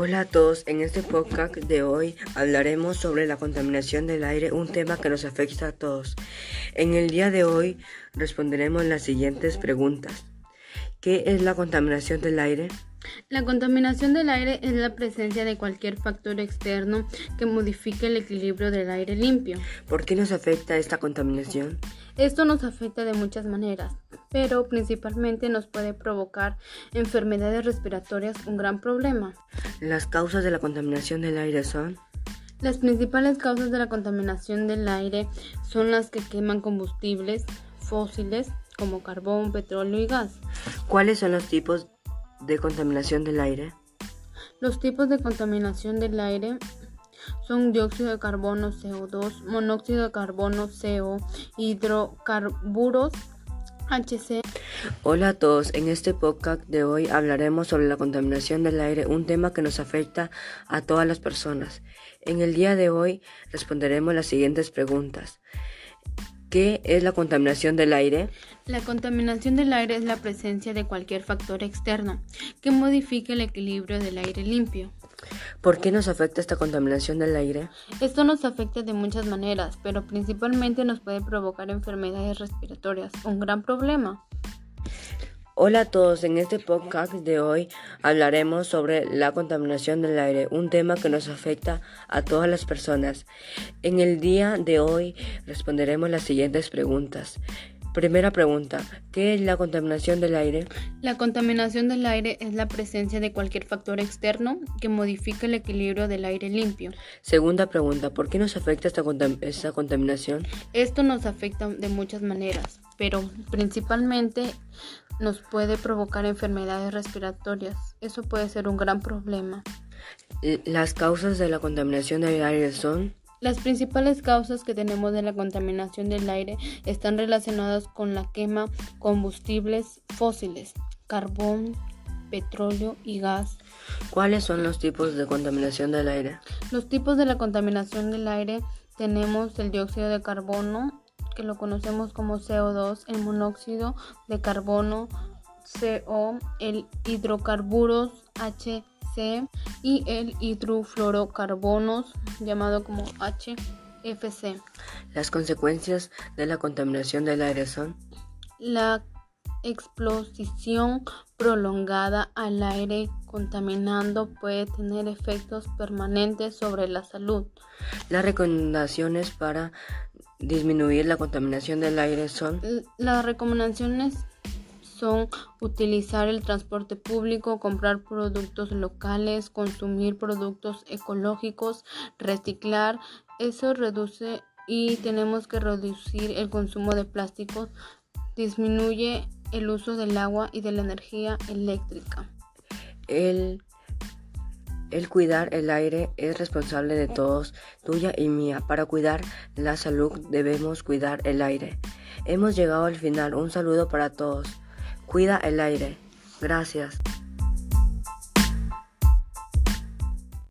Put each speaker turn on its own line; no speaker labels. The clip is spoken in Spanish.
Hola a todos, en este podcast de hoy hablaremos sobre la contaminación del aire, un tema que nos afecta a todos. En el día de hoy responderemos las siguientes preguntas. ¿Qué es la contaminación del aire?
La contaminación del aire es la presencia de cualquier factor externo que modifique el equilibrio del aire limpio.
¿Por qué nos afecta esta contaminación?
Esto nos afecta de muchas maneras, pero principalmente nos puede provocar enfermedades respiratorias un gran problema.
Las causas de la contaminación del aire son...
Las principales causas de la contaminación del aire son las que queman combustibles fósiles como carbón, petróleo y gas.
¿Cuáles son los tipos de contaminación del aire?
Los tipos de contaminación del aire son dióxido de carbono CO2, monóxido de carbono CO, hidrocarburos HC.
Hola a todos, en este podcast de hoy hablaremos sobre la contaminación del aire, un tema que nos afecta a todas las personas. En el día de hoy responderemos las siguientes preguntas. ¿Qué es la contaminación del aire?
La contaminación del aire es la presencia de cualquier factor externo que modifique el equilibrio del aire limpio.
¿Por qué nos afecta esta contaminación del aire?
Esto nos afecta de muchas maneras, pero principalmente nos puede provocar enfermedades respiratorias, un gran problema.
Hola a todos, en este podcast de hoy hablaremos sobre la contaminación del aire, un tema que nos afecta a todas las personas. En el día de hoy responderemos las siguientes preguntas. Primera pregunta, ¿qué es la contaminación del aire?
La contaminación del aire es la presencia de cualquier factor externo que modifique el equilibrio del aire limpio.
Segunda pregunta, ¿por qué nos afecta esta, esta contaminación?
Esto nos afecta de muchas maneras, pero principalmente nos puede provocar enfermedades respiratorias. Eso puede ser un gran problema.
Las causas de la contaminación del aire son
las principales causas que tenemos de la contaminación del aire están relacionadas con la quema combustibles fósiles, carbón, petróleo y gas.
¿Cuáles son los tipos de contaminación del aire?
Los tipos de la contaminación del aire tenemos el dióxido de carbono, que lo conocemos como CO2, el monóxido de carbono, CO, el hidrocarburos, H y el hidrofluorocarbonos llamado como HFC.
Las consecuencias de la contaminación del aire son
la exposición prolongada al aire contaminando puede tener efectos permanentes sobre la salud.
Las recomendaciones para disminuir la contaminación del aire son
las recomendaciones son utilizar el transporte público, comprar productos locales, consumir productos ecológicos, reciclar. Eso reduce y tenemos que reducir el consumo de plásticos, disminuye el uso del agua y de la energía eléctrica.
El, el cuidar el aire es responsable de todos, tuya y mía. Para cuidar la salud debemos cuidar el aire. Hemos llegado al final. Un saludo para todos. Cuida el aire. Gracias.